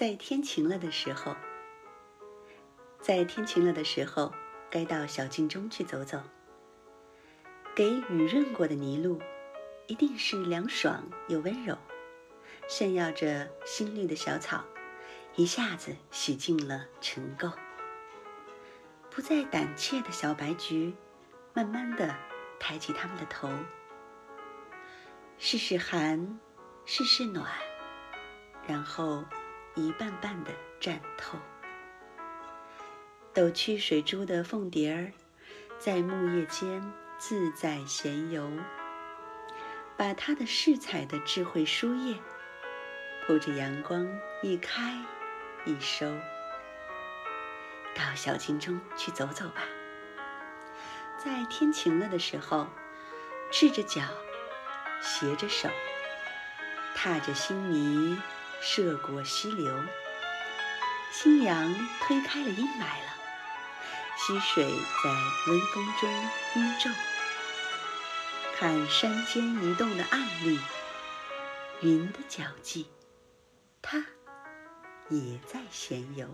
在天晴了的时候，在天晴了的时候，该到小径中去走走。给雨润过的泥路，一定是凉爽又温柔。炫耀着新绿的小草，一下子洗净了尘垢。不再胆怯的小白菊，慢慢的抬起它们的头，试试寒，试试暖，然后一瓣瓣的绽透。抖去水珠的凤蝶儿，在木叶间自在闲游，把它的饰彩的智慧书页。铺着阳光，一开一收。到小径中去走走吧，在天晴了的时候，赤着脚，携着手，踏着新泥，涉过溪流。新阳推开了阴霾了，溪水在温风中晕皱。看山间移动的暗绿，云的脚迹。它也在闲游。